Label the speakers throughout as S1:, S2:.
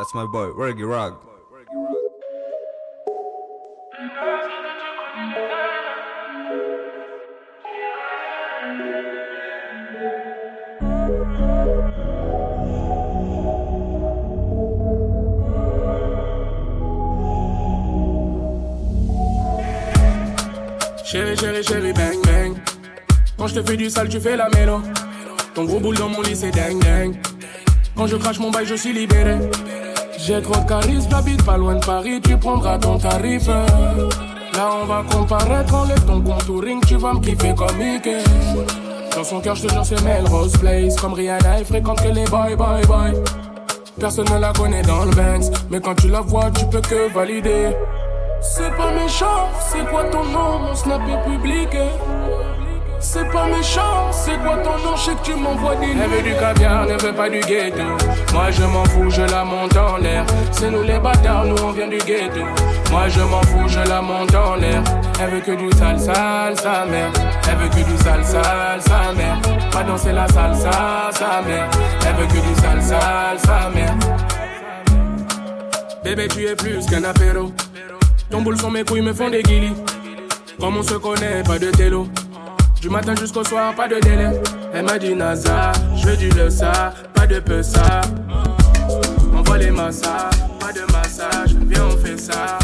S1: That's my boy, Reggie Rag.
S2: Chérie, chérie, chérie, bang, bang. Quand je te fais du sale, tu fais la mélo. Ton gros boule dans mon lit, c'est dingue, dingue. Quand je crache mon bail, je suis libéré. J'ai trop de charisme, j'habite pas loin de Paris, tu prendras ton tarif. Là, on va comparaître, enlève ton contouring, tu vas me kiffer comme Mickey. Dans son cœur, je te jure, c'est Melrose Place. Comme Rihanna, elle fréquente que les boy, boy, boy. Personne ne la connaît dans le Banks, mais quand tu la vois, tu peux que valider. C'est pas méchant, c'est quoi ton nom, mon snap est public. C'est pas méchant, c'est quoi ton nom, je sais que tu m'envoies des Elle veut du caviar, ne veut pas du ghetto. Moi je m'en fous, je la monte en l'air. C'est nous les bâtards, nous on vient du ghetto. Moi je m'en fous, je la monte en l'air. Elle veut que du sale, sale, sa mère. Elle veut que du sale, sale, sa mère. Pas danser la salsa, sa mère. Elle veut que du sale, sale, sa mère. Bébé, tu es plus qu'un apéro. Ton boule sur mes couilles me font des guilis. Comme on se connaît, pas de télo. Du matin jusqu'au soir, pas de délai. Elle m'a dit NASA, je veux du le ça, pas de peu ça. Envoie les massas, pas de massage, viens on fait ça.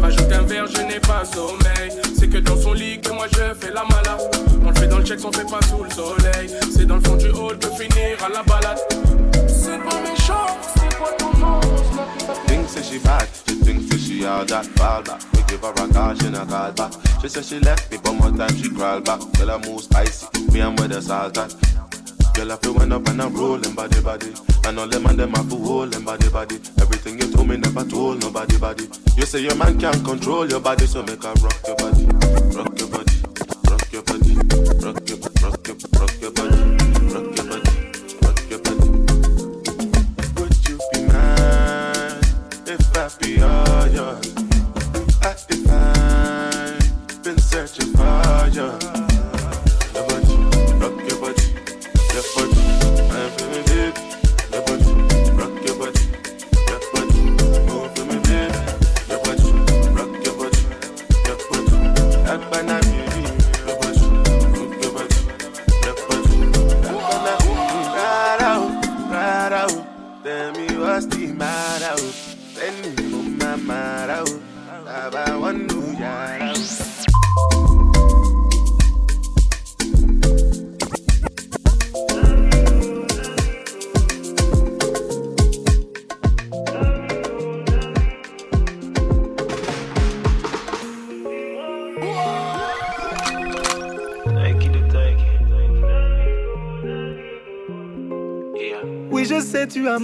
S2: Rajoute un verre, je n'ai pas sommeil. C'est que dans son lit que moi je fais la malade. On le fait dans le check, on fait pas sous le soleil. C'est dans le fond du hall que finir à la balade. C'est pas?
S3: Thinks that she bad, she thinks that she all that fall back. We give her a call, she not call back. She said she left me, but more time she crawl back. Girl, I move spicy, me and with the salt at. Girl, I feel when up and I'm rolling body body. And all them and them have to hold body body. Everything you told me never told nobody body. You say your man can't control your body, so make her rock your body,
S4: je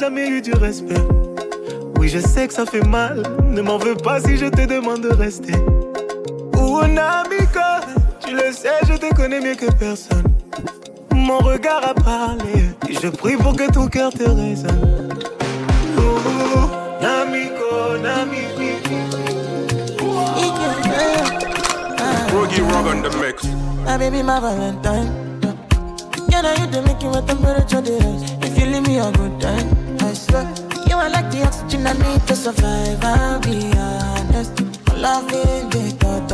S4: jamais eu du respect. Oui, je sais que ça fait mal. Ne m'en veux pas si je te demande de rester. Ou Namiko, tu le sais, je te connais mieux que personne. Mon regard a parlé. Et je prie pour que ton cœur te résonne. Ouh, Namiko, Namiko.
S2: Rogie Rog on the mix.
S5: My baby, my Valentine. Yeah, now you the making my temperature the rise. If you leave me a good time, I swear. You are like the oxygen I need to survive. I'll be honest. Loving the thought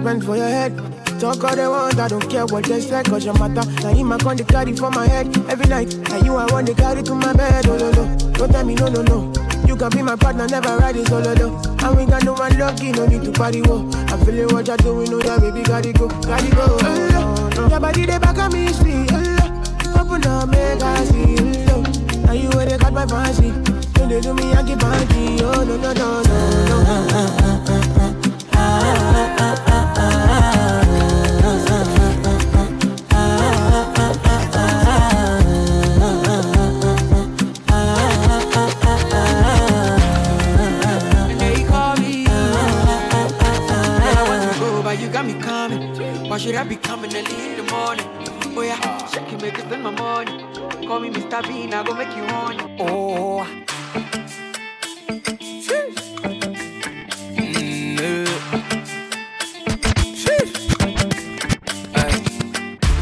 S1: spend for your head. Talk all they want, I don't care what they say, cause your matter. Now him I con the carry for my head every night. Now you I want to carry to my bed, oh no no. Don't tell me no no no. You can be my partner, never ride it solo though. And we got no one lucky, no need to party whoa. I'm feeling what you're doing, know that baby gotta go, gotta go. Oh, no, no. Your body they back at me, sweet. Oh, Open up, make I see. Oh, now you where they got my fancy. Don't they do me, I get banky. Oh no no no no no.
S6: You spend my money. Call me Mr. Bean, I go make you. Oh.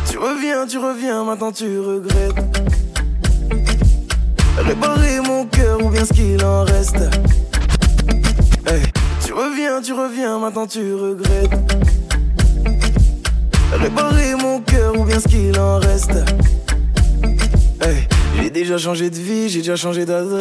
S1: Tu reviens, tu reviens, maintenant tu regrettes. changer d'adresse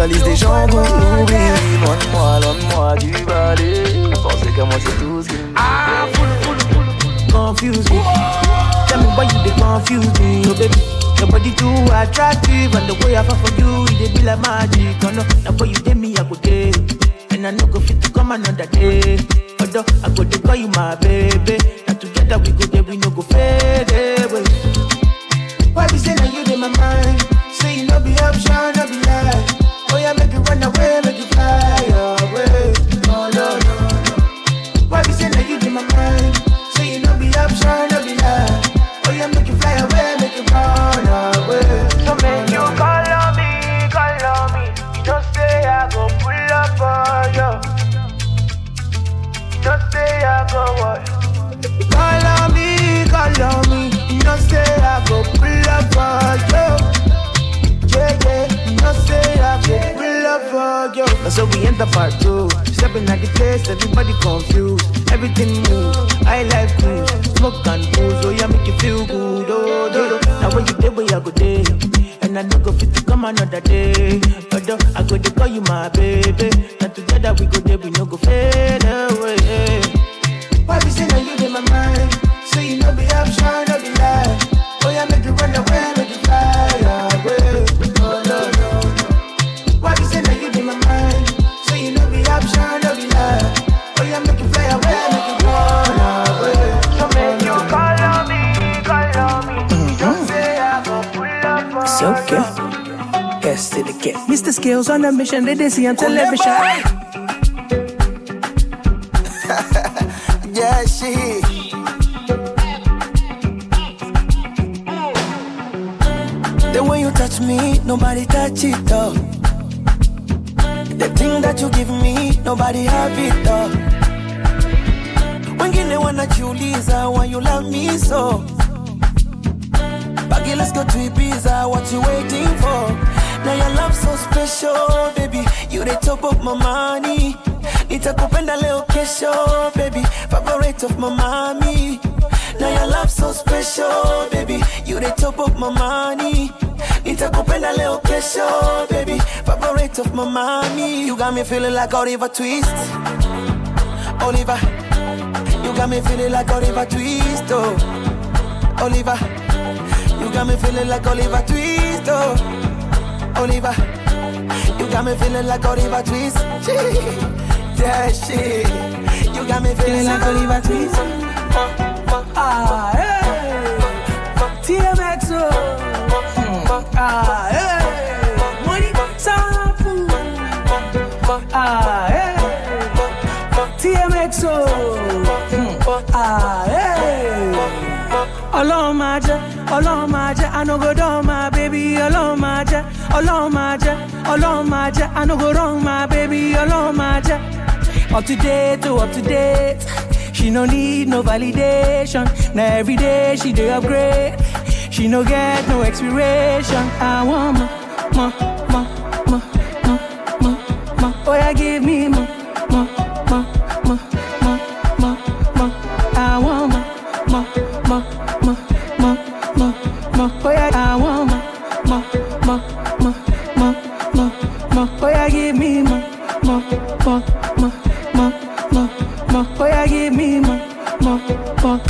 S1: la liste des gens qu'on oublie. Loin de moi, loin de moi du balai. Pensez qu'à moi, c'est tout ce qu'il me
S6: Ah, full, full, full.
S1: confuse me. Tell me why you they confuse me, oh baby. Your body too attractive, and the way I fall for you, it be like magic. Oh no, now for you dey me I go day, and I no go fit to come another day. Although I go dey Yes, mm-hmm. to the kid. Mr. Skills on a mission, they did see on television. Nobody touch it though. The thing that you give me, nobody have it though. Wengine wanajiuliza why you love me so. Baggy, let's go to Ibiza, what you waiting for? Now your love so special, baby. You the top of my money. Nitakupenda leo kesho, oh, baby. Favorite of my mommy.
S7: Now your love so special, baby. You the top of my money. Nitakupenda leo kesho, baby. Favorite of my mommy. You got me feeling like Oliver Twist. Oliver. You got me feeling like Oliver Twist, oh. Oliver. You got me feeling like Oliver Twist, oh. Oliver. You got me feeling like Oliver Twist. yeah, shit. You got me feeling like Oliver Twist.
S8: Ah, hey. TMX, oh. Ah, hey. Money, sample. Ah, hey. TMX, oh. Ah, hey. Ọlọ́run máa jẹ́, ọlọ́run máa jẹ́, I no go down my baby, ọlọ́run máa jẹ́, ọlọ́run máa jẹ́, ọlọ́run máa jẹ́, I no go wrong my baby, ọlọ́run máa jẹ́. Up to date, oh, up to date. She no need no validation. Now every day she dey upgrade. She no get no expiration. I want more, more, more, more, more, more, more. Oh yeah, give me more, more, more, more, more, more, more. I want more, more, more, more, more, more, more. Oh yeah, I want more, more, more, more, more, more, more. Oh yeah, give me more, more, more, more, more, more, more. Oh yeah, give me more, more, more,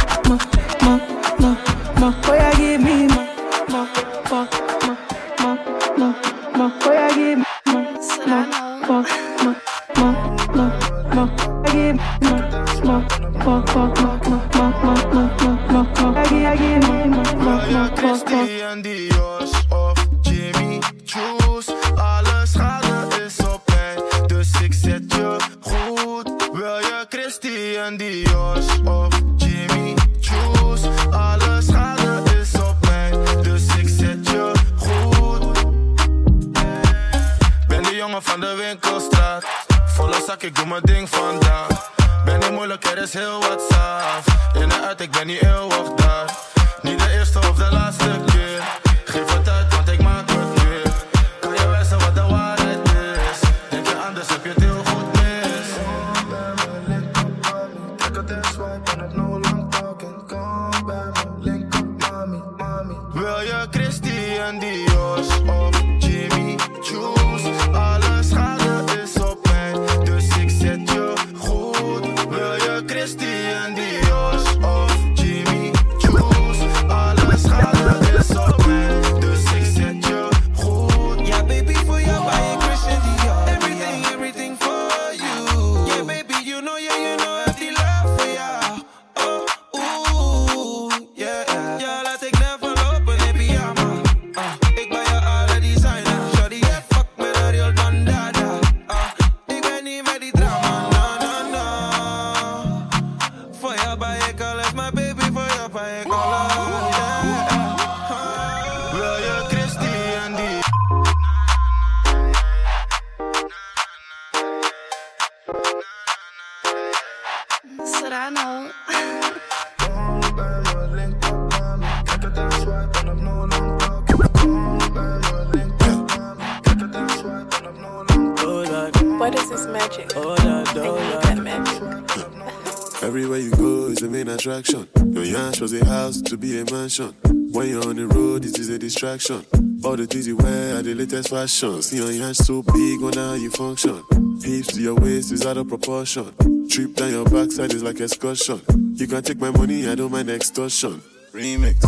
S9: distraction. All the things you wear are the latest fashion. See your yacht so big, wonder how you function. Hips to your waist is out of proportion. Trip down your backside is like excursion. You can take my money, I don't mind extortion. Remix.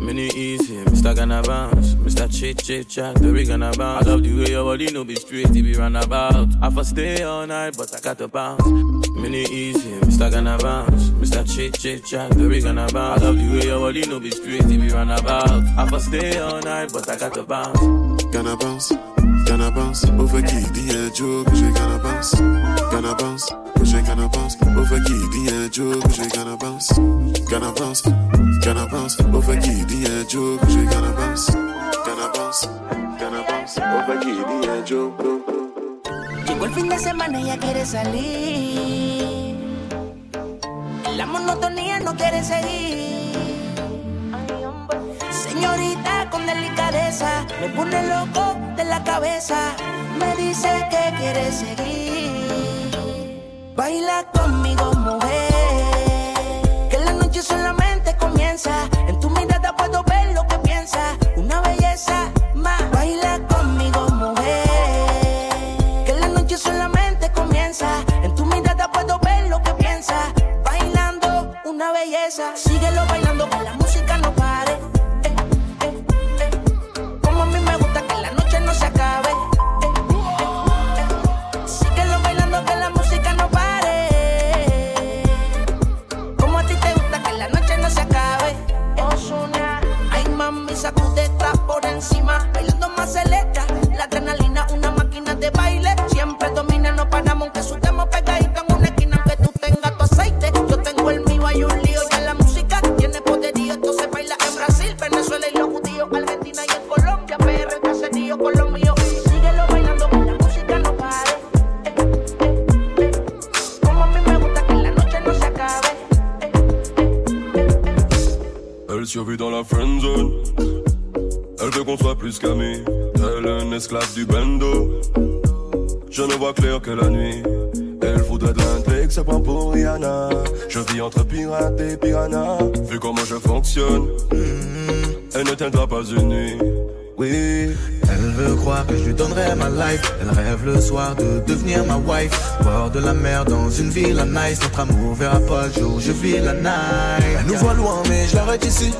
S10: Mini easy, Mr. Gonna bounce, Mr. Chit Chit Chat, the we gonna bounce. I love the way your body no be straight, it be run about. I for stay all night, but I got to bounce. Mini easy, Mr. Gonna bounce, Mr. Chit Chit Chat, the we gonna bounce. I love the way your body no be straight, it be run about. I for stay all night, but I got to bounce.
S9: Gonna bounce, gonna bounce. Over key, the joke, j'ai gonna bounce. Gonna bounce, j'ai gonna bounce. Over key, the joke, j'ai gonna bounce. Gonna bounce, gonna bounce. Over key, the joke, j'ai gonna bounce. Gonna bounce, gonna bounce. Over key, the joke.
S7: Llegó el fin de semana y ella quiere salir. La monotonía no quiere seguir. Señorita con delicadeza, me pone loco de la cabeza. Me dice que quiere seguir. Baila cabeza. Síguelo
S11: elle pas une nuit. Oui.
S12: Elle veut croire que je lui donnerai ma life. Elle rêve le soir de devenir ma wife. Bord de la mer dans une ville à nice. Notre amour verra pas le jour, je vis la night. Elle nous voit loin, mais je l'arrête ici.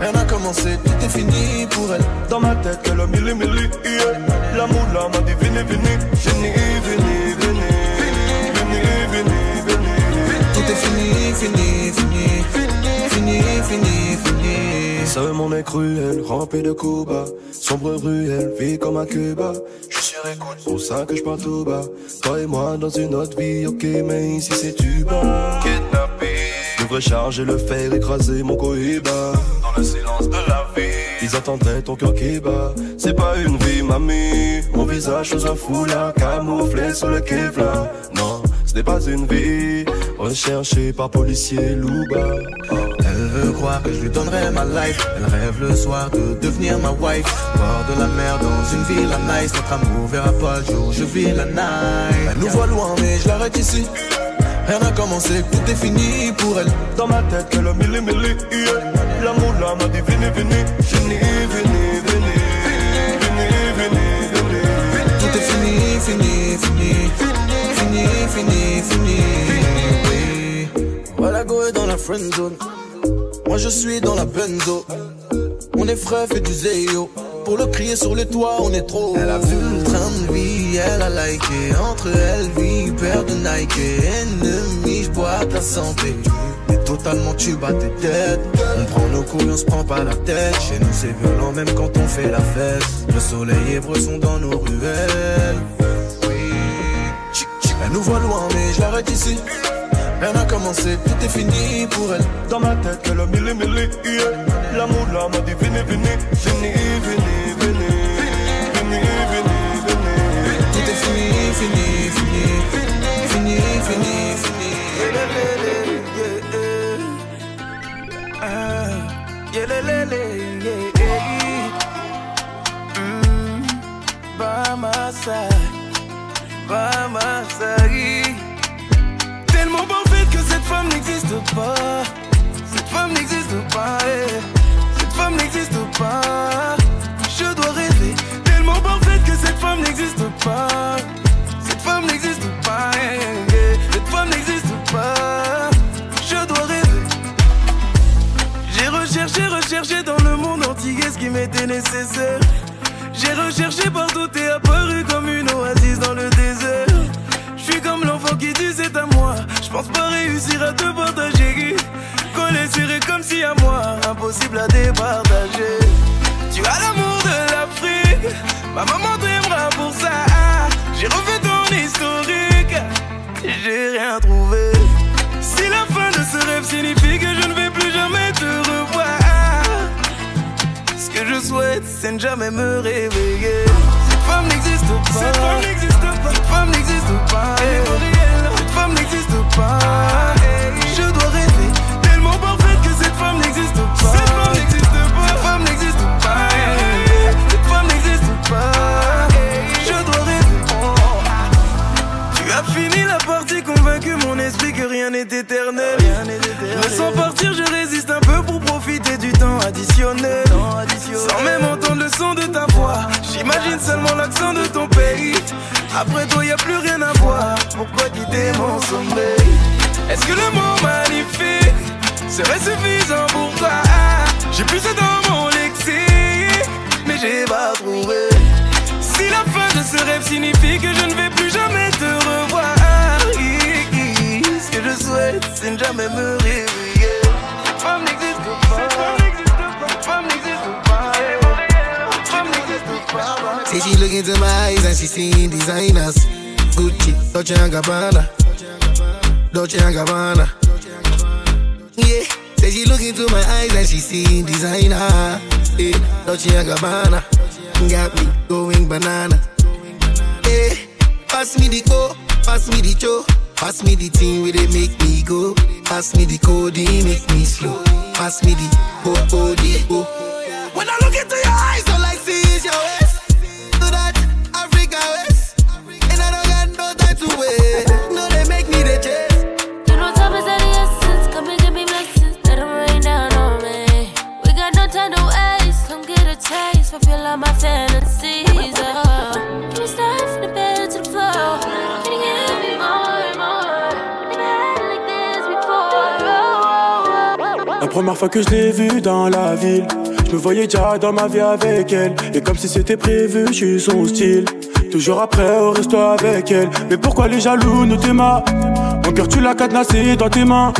S12: Rien n'a commencé, tout est fini pour elle.
S11: Dans ma tête, que le milli milli, yeah. L'amour là m'a dit vini vini. Vini, vini, vini. Vini, vini, vini.
S12: Tout est fini, fini, fini. Fini, fini, fini.
S11: Ce monde est cruel, rempli de coups bas. Sombre ruelle, vie comme à Cuba. Je suis sur écoute, pour ça que je parle tout bas. Toi et moi dans une autre vie, ok, mais ici c'est du bas. Kidnappé. Devrais charger le fer, écraser mon cohiba. Dans le silence de la vie. Ils attendraient ton cœur qui bat. C'est pas une vie, mamie. Mon visage sous un foulard, camouflé sous le Kevlar. Non, ce n'est pas une vie. Recherché par policier Louba.
S12: Elle veut croire que je lui donnerai ma life. Elle rêve le soir de devenir ma wife. Bord de la mer dans une ville à nice. Notre amour verra pas le jour, je vis la night. Elle nous voit loin, mais je l'arrête ici. Rien n'a commencé, tout est fini pour elle.
S11: Dans ma tête, que le milli milli, yeah. L'amour là m'a dit vini vini. Vini, vini, vini. Vini, vini.
S12: Tout est fini, fini, fini. Fini, fini, fini. Oui. Voilà, go est dans la friend zone. Moi je suis dans la benzo. On est frais, fait du zéyo. Pour le crier sur les toits, on est trop. Elle a vu le train de vie, elle a liké. Entre elle, vie, paire de Nike. Ennemi, je bois ta santé. T'es totalement tu bats tes têtes. On prend nos couilles, on se prend pas la tête. Chez nous, c'est violent, même quand on fait la fête. Le soleil et bresson dans nos ruelles. Nous voit loin, mais je l'arrête ici. Rien n'a commencé, tout est fini pour elle.
S11: Dans ma tête, que le milli milli, yeah. L'amour là m'a dit vini vini. Vini, vini, vini. Vini, vini, vini.
S12: Tout est fini, fini, fini. Fini, fini, fini.
S13: Yeah, la fin de ce rêve signifie que je ne vais plus jamais te revoir, ce que je souhaite, c'est ne jamais me réveiller. Pas, femme n'existe pas.
S14: Say she look into my eyes and she seeing designers. Gucci, Dolce Gabbana, Dolce Gabbana. Yeah, say she look into my eyes and she seeing designer. Yeah, Dolce and Gabbana, got me going banana. Yeah, pass me the go, pass me the cho, pass me the thing where they make me go. Pass me the code, make me slow. Pass me the go, go, the go. When I look into your eyes, all I see is your waist.
S2: La première fois que je l'ai vue dans la ville, je me voyais déjà dans ma vie avec elle. Et comme si c'était prévu, je suis son style. Toujours après au resto avec elle. Mais pourquoi les jaloux nous t'aiment Mon cœur tu l'as cadenassé dans tes mains.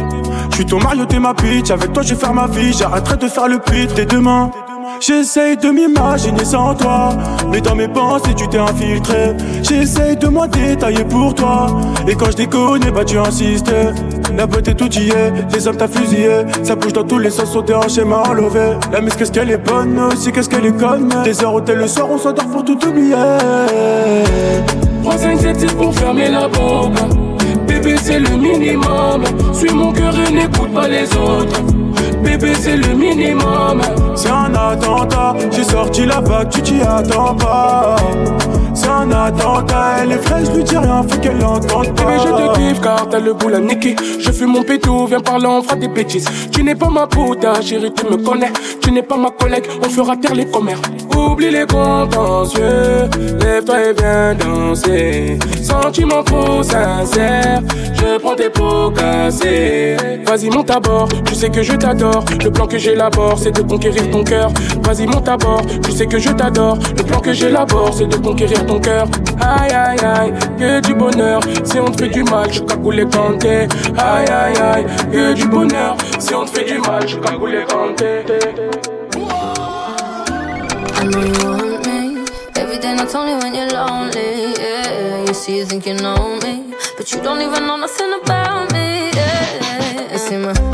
S2: Je suis ton Mario, t'es ma pitch. Avec toi je vais faire ma vie. J'arrêterai de faire le pit dès demain. J'essaye de m'imaginer sans toi. Mais dans mes pensées tu t'es infiltré. J'essaye de moi détailler pour toi. Et quand je déconne bah tu insistes La beauté tout y est, les hommes t'as fusillé. Ça bouge dans tous les sens, sauter en schéma enlevé La mise qu'est-ce qu'elle est bonne, aussi qu'est-ce qu'elle est conne. Des heures hôtel le soir on s'endort pour tout oublier. 3, 5, 7, 6 pour fermer la boca Bébé c'est le minimum. Suis mon cœur et n'écoute pas les autres. Bébé c'est le minimum C'est un attentat. J'ai sorti la bague tu t'y attends pas. C'est un attentat. Elle est fraîche lui dis rien faut qu'elle l'entende pas Bébé je te kiffe car t'as le boule à niquer Je fume mon pétou viens parler on fera des bêtises. Tu n'es pas ma puta chérie tu me connais. Tu n'es pas ma collègue on fera taire les commères. Oublie les contentieux Lève-toi et viens danser. Sentiment trop sincère Je prends tes pots cassés Vas-y monte à bord Tu sais que je t'adore. Le plan que j'élabore c'est de conquérir ton cœur Vas-y monte à bord Tu sais que je t'adore Le plan que j'élabore c'est de conquérir ton cœur Aïe aïe aïe Que du bonheur Si on te fait du mal Je cagoule canté Aïe aïe aïe Que du bonheur Si on te fait du mal Je cagoule canté
S15: I know you want me. Every not only when you're lonely. You see, you think you know me, but you don't even know nothing about me. Yeah, you see my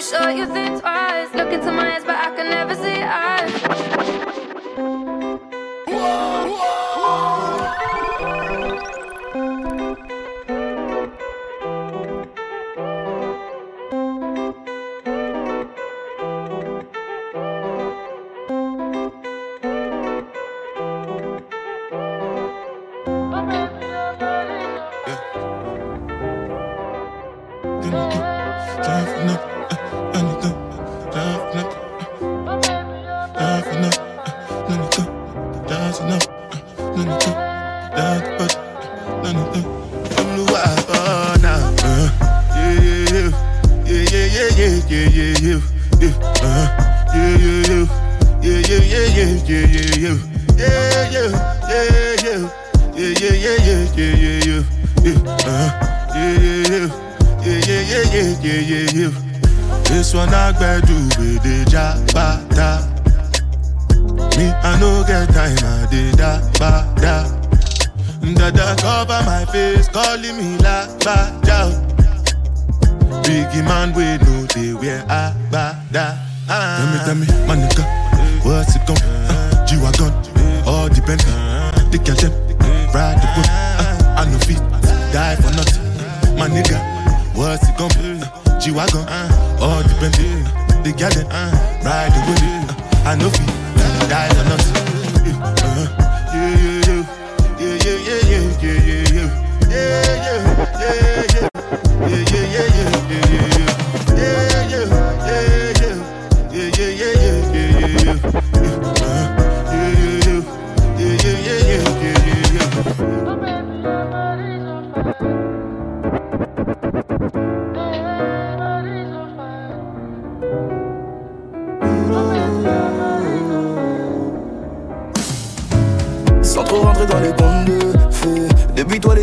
S15: sure you think twice. Look into my eyes, but I can never see eyes.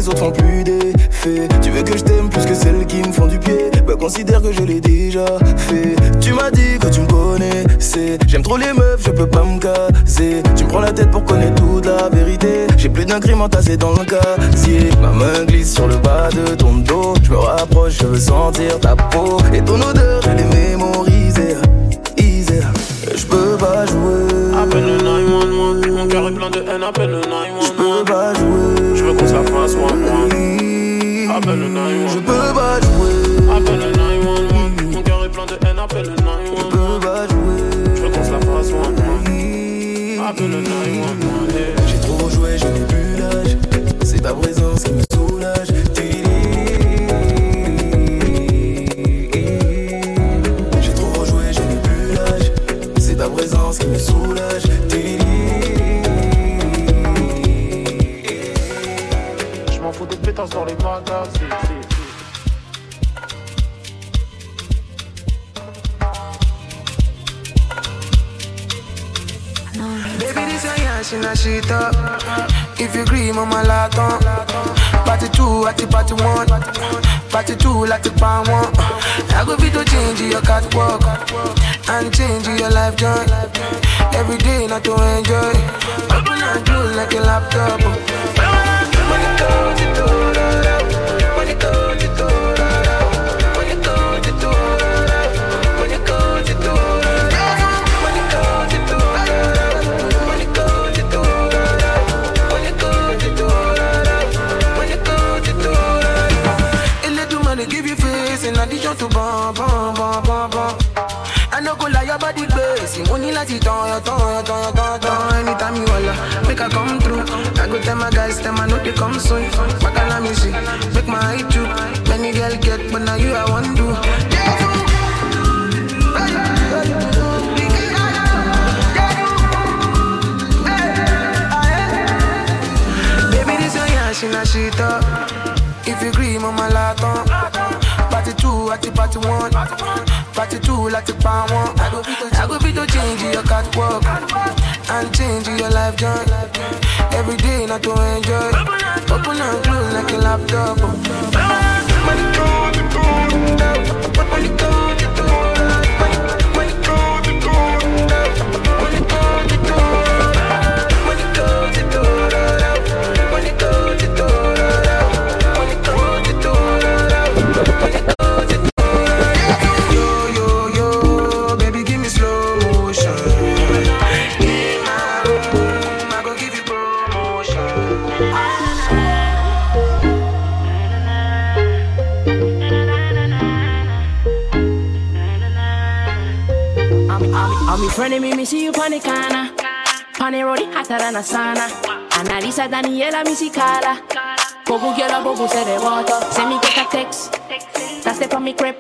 S1: Les autres font plus d'effet Tu veux que je t'aime plus que celles qui me font du pied? Bah considère que je l'ai déjà fait. Tu m'as dit que tu me connaissais. J'aime trop les meufs, je peux pas me caser. Tu me prends la tête pour connaître toute la vérité. J'ai plus d'un crime entassé dans le casier. Ma main glisse sur le bas de ton dos. Je me rapproche, je veux sentir ta peau. Et ton odeur, je l'ai mémorisée. Je peux pas jouer
S16: Appelle le 911, mon cœur est plein de haine, appelle le 911.
S1: Je peux pas jouer,
S16: je veux qu'on se la fasse moi moi. Appelle le 911,
S1: je peux pas jouer.
S16: Appelle le 911, mon cœur est plein de haine, appelle le 911.
S1: Je peux pas jouer,
S16: je veux qu'on se la fasse moi moi. Appelle le 911,
S17: a shit up. If you agree, mama laton. Party two, at the party one. Party two, like the pan one. I go be to change your catwalk and change your life joy. Every day, not to enjoy. Open and close like a laptop. Tongue, your tongue, your tongue, tongue. Anytime you holla, make I come through. I go tell my guys, tell my know they come soon. Bacala see, make my eye too. Many girl get, but now you I want to. Baby, this your yash in a shit up. If you agree, mama laton. Two, at the party one. Party two, like the pan one. I go fit to, change your catwalk and change your life joy. Every day, not to enjoy. Open and close like a laptop. Money go, money go, money go,
S7: I'm me, me see you on the corner. Pani road hotter than a sauna. Analisa Daniela Misicala. Bogu girl, bogu say they want to. Send me get a text. That's the from me crib.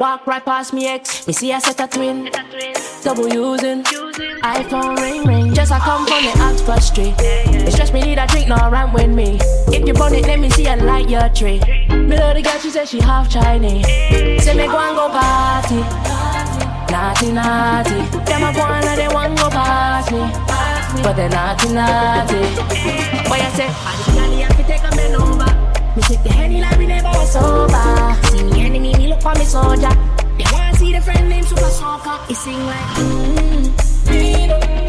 S7: Walk right past me ex. Me see I set a twin. Double using. iPhone ring ring. Just I come from the Oxford Street. It's just me need a drink, no rant with me. If you burn it, let me see a light your tree. Me love the girl, she said she half Chinese. Say me go and go party. Naughty, naughty. Them a go and they want go past me. But they naughty, naughty. Boy, I say, I the candy have to take a man over. Me take the henny like we never was sober. See me enemy, me look for me soldier. They wanna see the friend named Super Soccer. He sing like, mmm.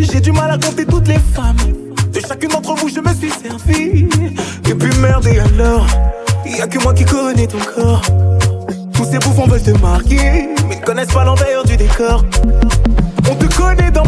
S18: J'ai du mal à compter toutes les femmes. De chacune d'entre vous, je me suis servi. Et puis merde, et alors? Y a que moi qui connais ton corps. Tous ces bouffons veulent te marquer, mais ne connaissent pas l'envers du décor. On te connaît dans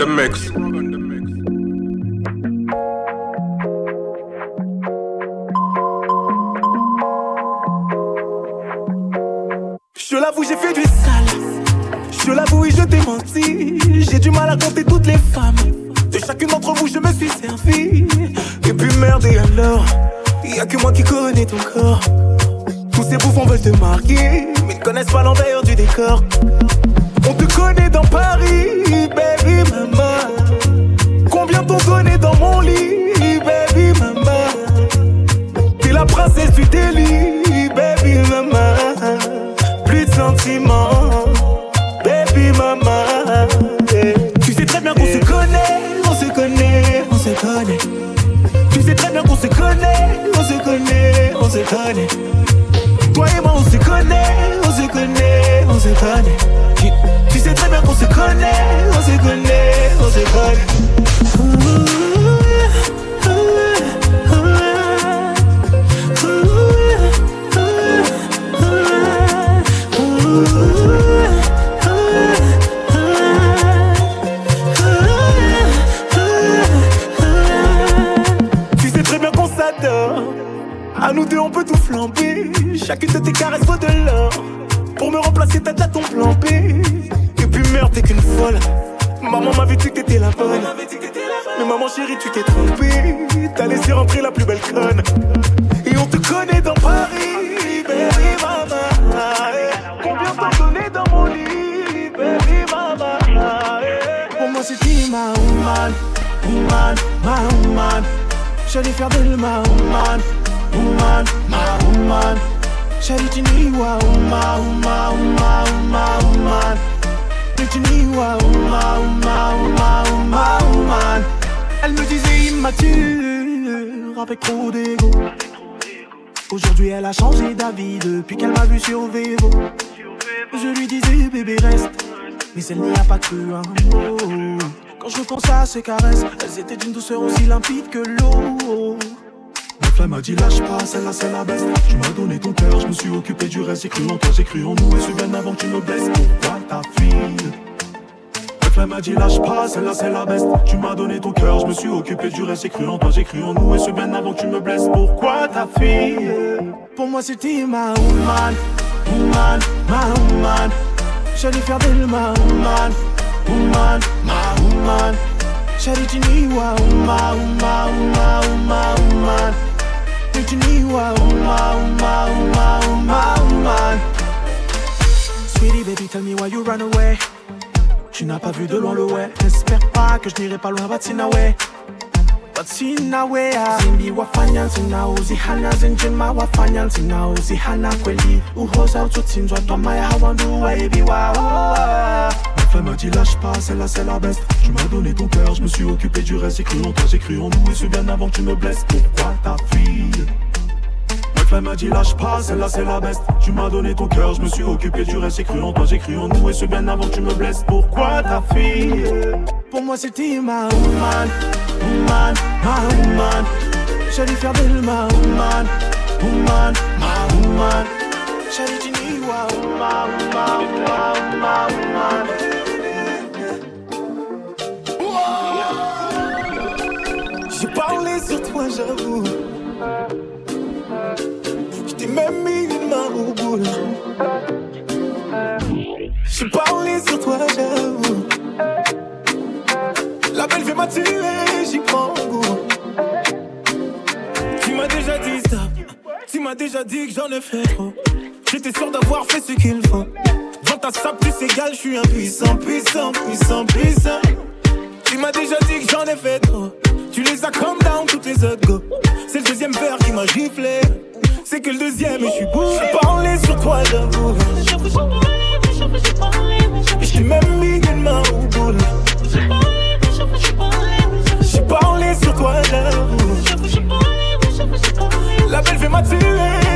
S4: the mix.
S18: Caresses, elles étaient d'une douceur aussi limpide que l'eau.
S19: Ma flamme m'a dit lâche pas, celle-là c'est la best Tu m'as donné ton cœur, je me suis occupé du reste. J'ai cru en toi, j'ai cru en nous Et ce bien avant que tu me blesses. Pourquoi ta fille Ma flamme m'a dit lâche pas, celle-là c'est la best Tu m'as donné ton cœur, je me suis occupé du reste. J'ai cru en toi, j'ai cru en nous Et ce bien avant que tu me blesses. Pourquoi ta fille
S18: Pour moi c'était ma woman, woman, ma woman. J'allais faire d'elle ma woman, woman, ma woman. Woman, woman, woman, woman, woman. Et tu ni wa woman, woman, woman, woman, woman. Sweetie baby, tell me why you run away. Tu n'as pas vu de loin le way. N'espère pas que je n'irai pas loin, Batinawe. Batinawe, ah. Zimbi wafanya nzina uzihana zinjima wafanya nzina uzihana kweli uhoza ututsinzwa twamaya hawandu waibiwa
S19: Ma oh, ah. Flamme m'a dit lâche pas, celle-là c'est la best. Tu m'as donné ton cœur, je me suis occupé du reste. J'ai cru en toi, j'ai cru en nous Et ce bien avant tu me blesses. Pourquoi ta fille? Ma flamme m'a dit lâche pas, celle-là c'est la best. Tu m'as donné ton cœur, je me suis occupé du reste. J'ai cru en toi, j'ai cru en nous Et ce bien avant tu me blesses. Pourquoi ta fille?
S18: Pour moi c'était ma woman, woman, ma woman J'allais faire d'elle ma woman, woman, ma woman J'allais dire wa woman, woman, woman, woman, woman sur toi, j'avoue. Je t'ai même mis une main au boule. J'ai parlé sur toi, j'avoue. La belle fait m'a tué, j'y prends goût. Tu m'as déjà dit stop. Tu m'as déjà dit que j'en ai fait trop. J'étais sûr d'avoir fait ce qu'il faut. Vent à ça plus égal, je suis impuissant, puissant, puissant, puissant. Tu m'as déjà dit que j'en ai fait trop.
S4: Tu les as comme down toutes les autres go. C'est le deuxième verre qui m'a giflé. C'est que le deuxième et je suis beau. J'ai parlé sur toi, j'avoue. J'ai même mis une main au boule. J'ai parlé sur toi, j'avoue. La belle fait m'attirer,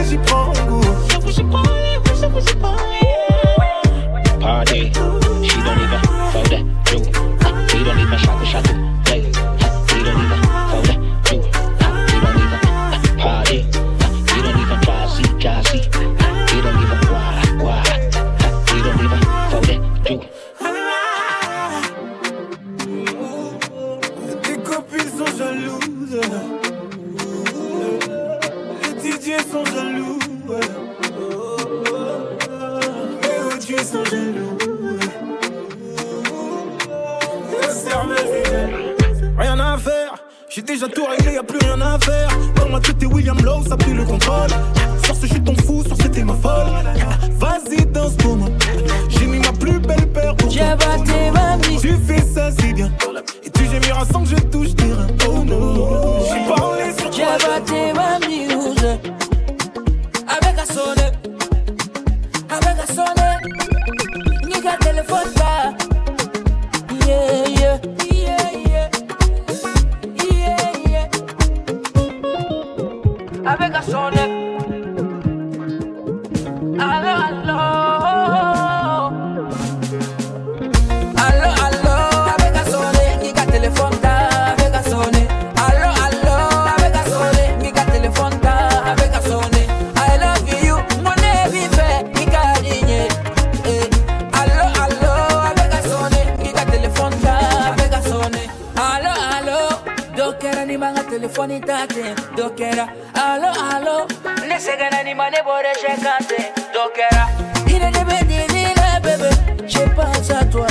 S4: j'y prends goût.
S20: Party.
S5: telefoni tate dɔ kɛra alo alo ne ni ne bɔrɛ sɛ kante de la bebe je pense à toi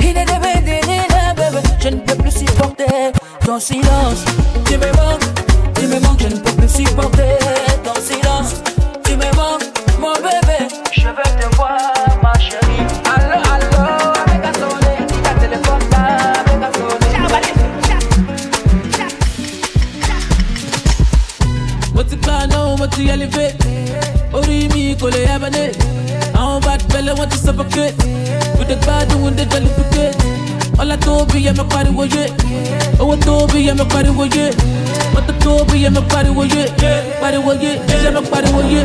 S5: hinɛ de bɛ deni la bebe je ne peux plus supporter ton silence. Tu me manques tu me manques je ne peux plus supporter ton silence. Tu me manques mon bébé. Je veux te voir ma chérie.
S21: Gbà náà mo ti elevate orí mi kò lè hibernate àwọn bad belle wọ́n ti suffocate. We dey gbádùn we dey jollificate ọlá tó bí yẹ mi pariwo yé owó tó bí yẹ mi pariwo yé mọ́tò tó bí yẹ mi pariwo yé pariwo yé yẹ mi pariwo yé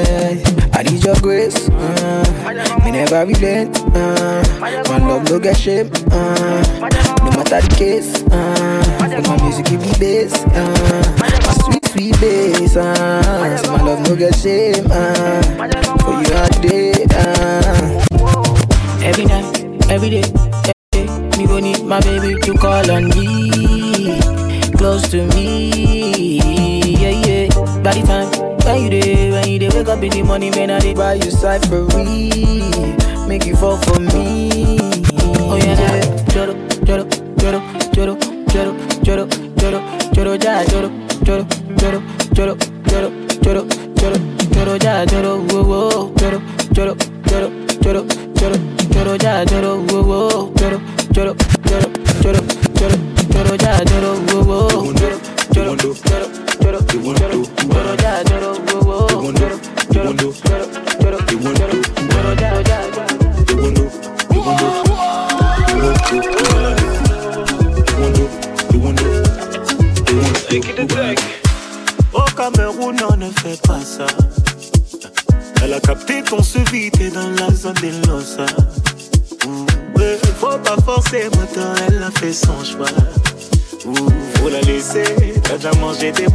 S21: Yeah.
S5: I need your grace, uh, me never relent. Uh, my love no get shame, uh, no matter the case. Uh, my music give me bass, uh, my sweet sweet bass. Uh, so my love no get shame, uh, for you all day. Uh. Every night, every day, every day, me go need my baby to call on me, close to me, yeah yeah. The time when you day, you day, wake up in the morning, man, I dey buy you cyphery, make you fall for me. Oh yeah, yeah. Joro, joro, joro, joro, joro, joro, joro, joro, ja, joro, joro, joro, joro, joro, joro, joro, joro, ja, joro, whoa, whoa, joro, joro, joro, joro, joro, joro, ja, joro,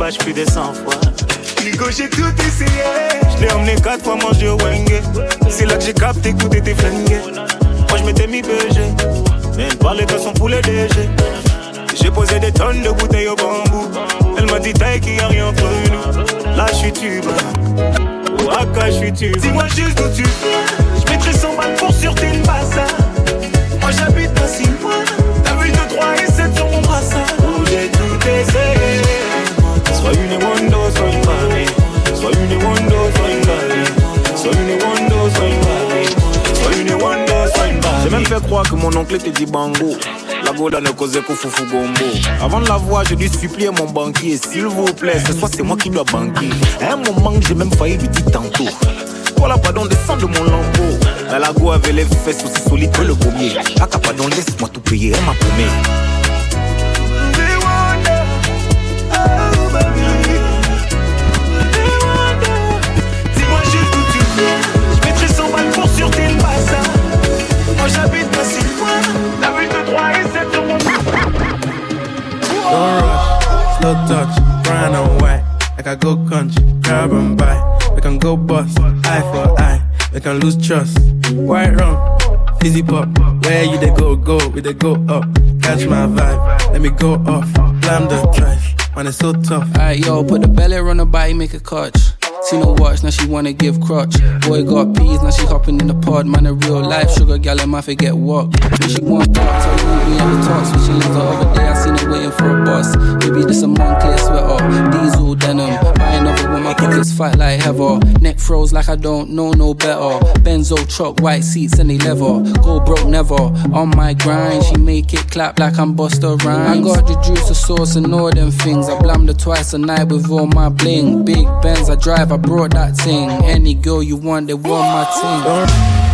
S4: bâches plus de 100 fois. Hugo, j'ai tout essayé. Je l'ai emmené quatre fois manger au Wenge. C'est là que j'ai capté que tout était flingué. Moi, je m'étais mis BG. Mais elle parlait de son poulet DG. J'ai posé des tonnes de bouteilles au bambou. Elle m'a dit, taille qu'il y a rien entre nous. Là, je suis tube. Waka, je suis tube. Dis-moi juste d'où tu viens. Je mettrai 100 balles pour sûreté le bazar. Moi, j'habite dans 6 mois. T'as vu 2, 3 et
S22: croire que mon oncle était dit bango. La goda ne causait qu'au foufou gombo. Avant de la voir, j'ai dû supplier mon banquier. S'il vous plaît, ce soir c'est moi qui dois banquer. À un moment, j'ai même failli lui dire tantôt. Voilà, pardon, descends de mon lambeau. La go avait les fesses aussi solides que le pommier. Aka, pardon, laisse-moi tout payer, elle m'a paumé.
S23: I go country, grab and buy. We can go bust, eye for eye. We can lose trust. White rum, fizzy pop. Where you they go, go, we they go up. Catch my vibe, let me go off. Blam the trash, man, it's so tough.
S24: Alright, yo, put the belly on the body, make a catch. See no watch, now she wanna give crutch. Boy got peas, now she hopping in the pod. Man, a real life sugar gal, and my forget what. When she want talk, tell me we in the talks. When she leaves the other day, I seen her waiting for a bus. Maybe this a Moncler sweater, diesel denim. Buy another one, my pockets fight like heather. Neck froze like I don't know no better. Benzo truck, white seats and they leather. Go broke never. On my grind, she make it clap like I'm Busta Rhymes. I got the juice, the sauce, and all them things. I blammed her twice a night with all my bling. Big Benz, I drive, I brought that thing. Any girl you want, they want my thing.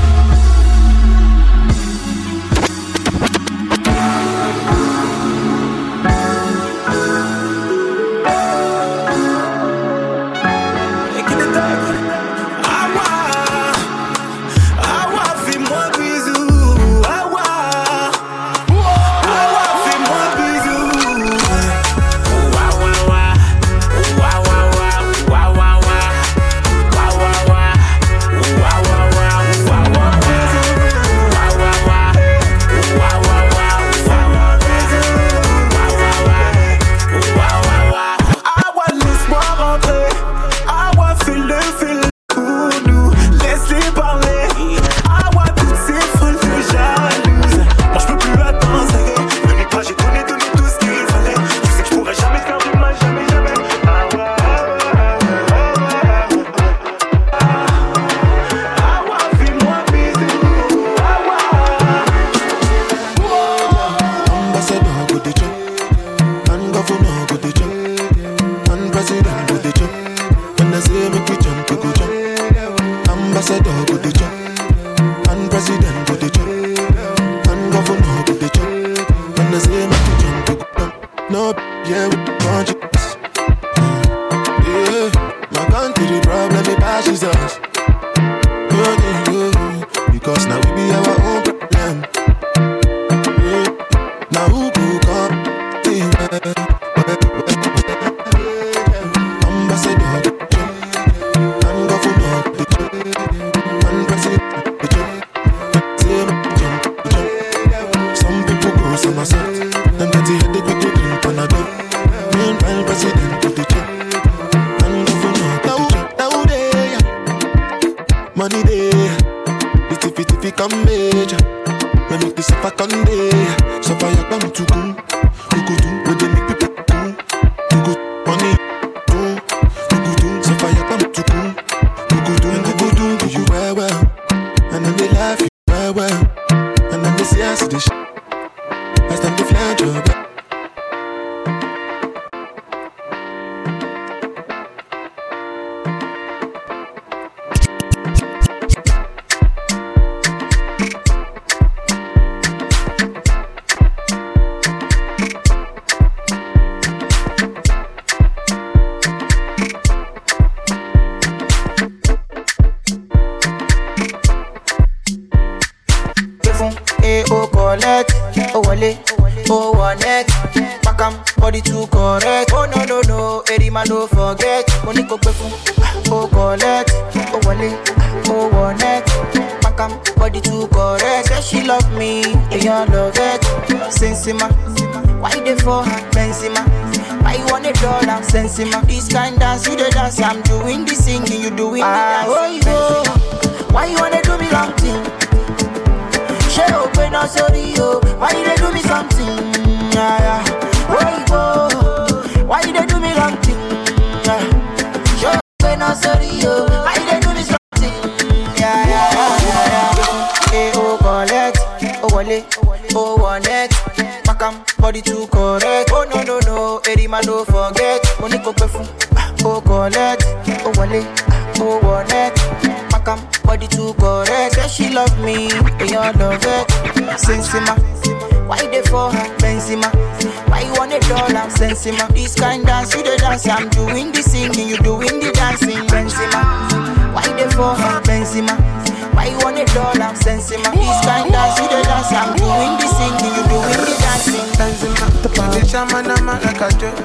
S25: hundred dollar. Sensima, this kind dance, you the dance. I'm doing the singing, you doing the dancing. Sensima, the bitch,
S17: I'm on a man like a joke.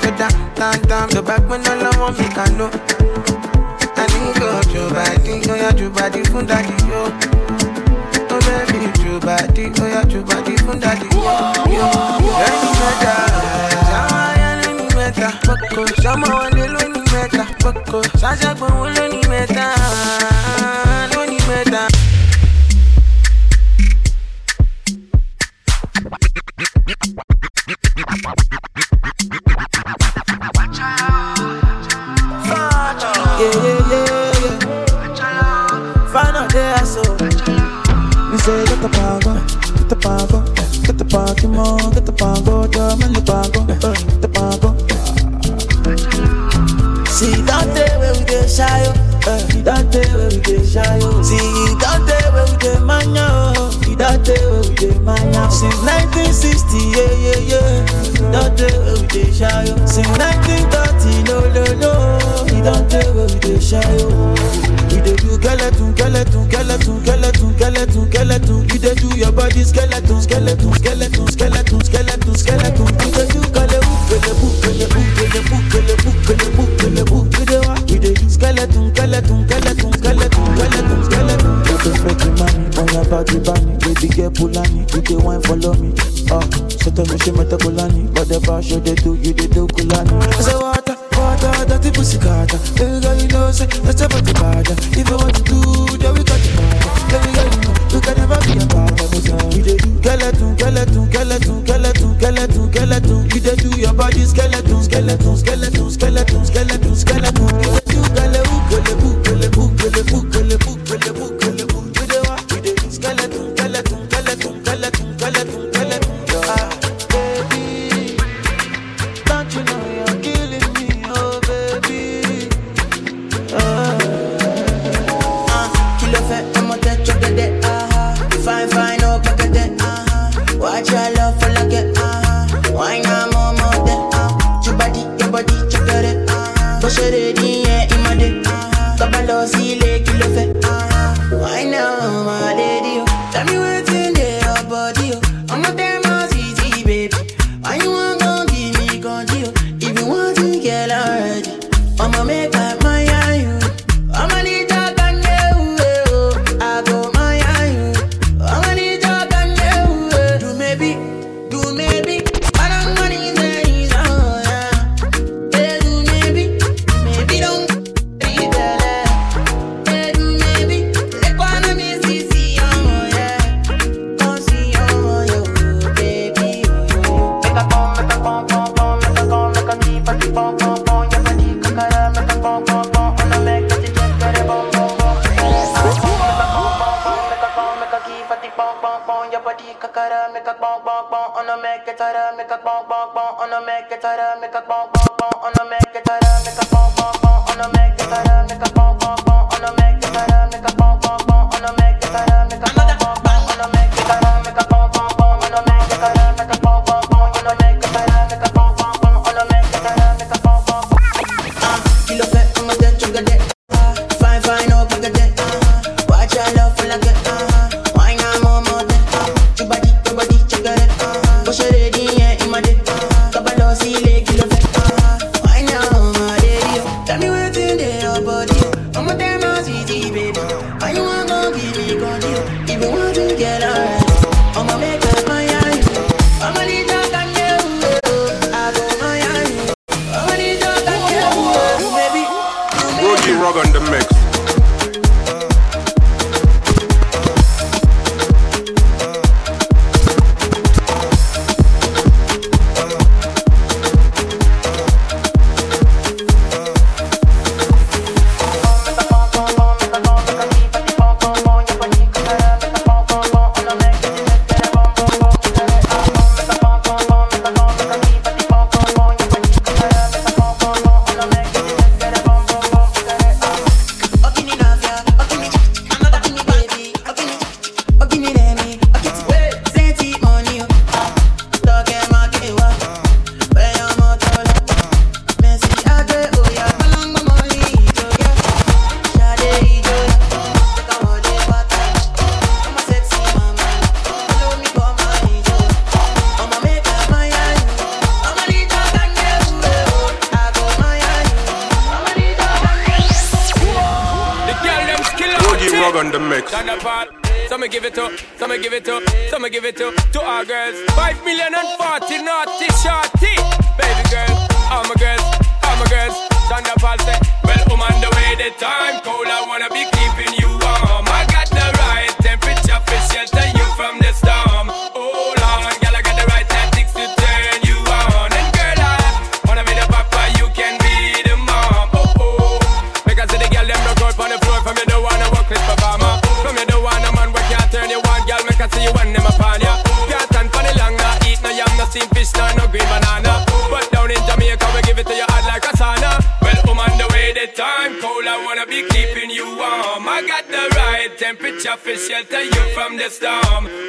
S17: The damn, damn, damn, the back when all I want me can know. I need your true body, oh yeah, true body, fun daddy, yo. Oh baby, true body, oh yeah, true body, fun daddy, yo. Yo, yo, any matter, any matter, but go, someone alone mẹ́ta gbọ́kọ̀ ṣáṣàgbọ̀n wo ló ní mẹ́ta ló ní mẹ́ta.
S25: Yeah, yeah, yeah, yeah. Final day, so.
S5: You say, get the power, get the power, get the power, get the power, get the power, get the power,
S25: get the Don't tell where we dey shy, oh. Don't tell where we get shy, oh. Eh, See, don't tell where we get mania, oh. Don't tell where we dey mania. Since 1960, yeah, yeah, yeah. Don't tell where we get shy, oh. Since 1930, no, no, no. Don't tell where we get shy, oh. We dey do skeleton, skeleton, skeleton, skeleton, skeleton, skeleton. You dey do your body skeleton, skeleton, skeleton, skeleton, skeleton, skeleton. skeleton, skeleton, skeleton, skeleton, skeleton.
S5: you. you follow me. Ah, but the do, you do.
S25: I say water, water, dirty pussy. Every you know say a body bad. If want to do, then we got can never be skeleton, skeleton, skeleton, skeleton, skeleton, skeleton. You do your body skeleton. I'll for you
S26: from the storm.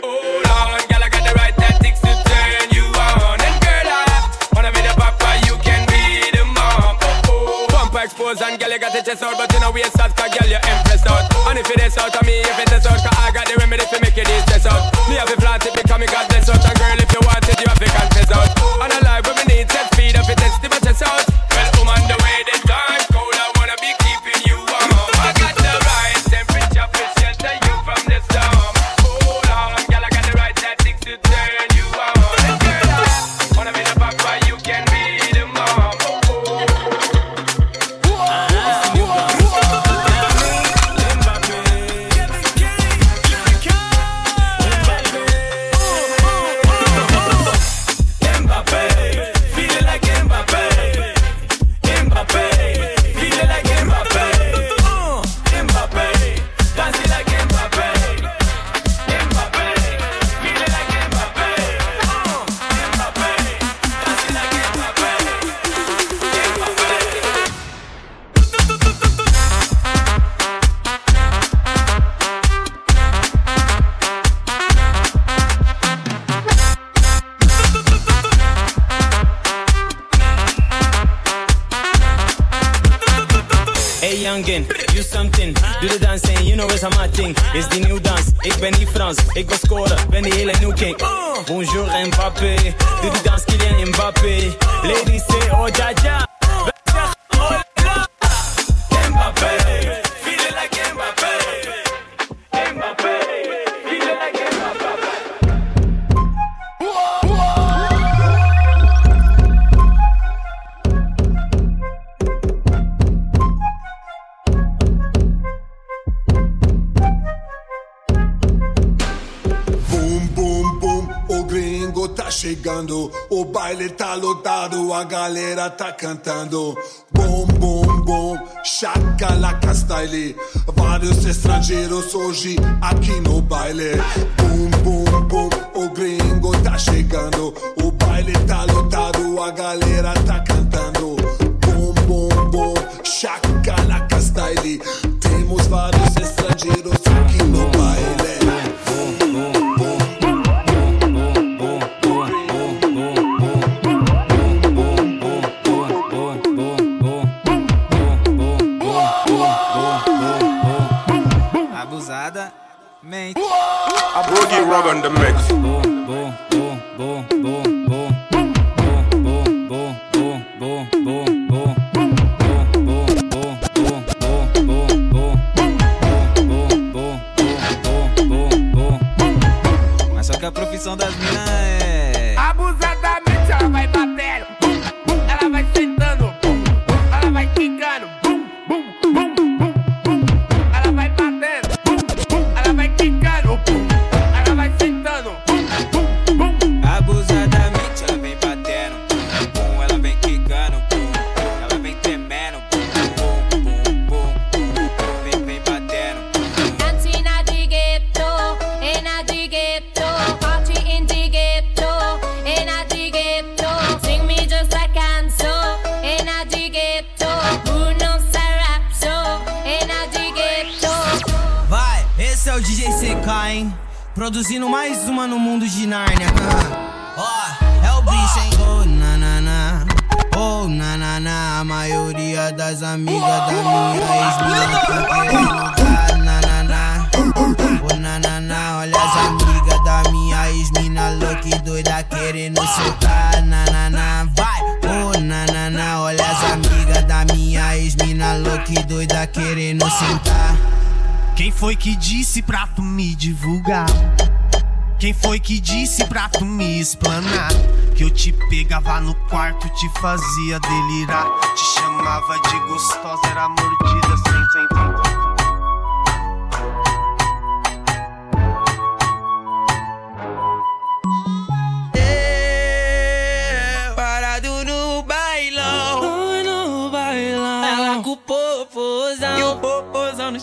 S27: Frans, ik wil scoren, ben die hele nieuw king. Bonjour Mbappé, doe die dans Kylian Mbappé. Ladies say oh ja ja.
S28: chegando, o baile tá lotado, a galera tá cantando. Bom, bom, bom, chacalaca style. Vários estrangeiros hoje aqui no baile. Bum, bum, bum, o gringo tá chegando, o baile tá lotado, a galera tá cantando. Bom, bom, bom, chacalaca style. Temos vários estrangeiros
S29: I broke
S16: boogie rug on the mix.
S30: Produzindo mais uma no mundo de Nárnia. Ah. Ó, é o bicho, hein? Oh, na, na, na. Oh, na, na, na. A maioria das amigas da minha ex-mina tá. Oh, na, na, na. Olha as amigas da minha ex-mina louca e doida querendo soltar, na, na, na. Vai, oh, na. Olha as amigas da minha ex-mina louca e doida querendo sentar.
S13: Quem foi que disse pra tu me divulgar? Quem foi que disse pra tu me explanar? Que eu te pegava no quarto, te fazia delirar. Te chamava de gostosa, era mordida sem, sem, sem.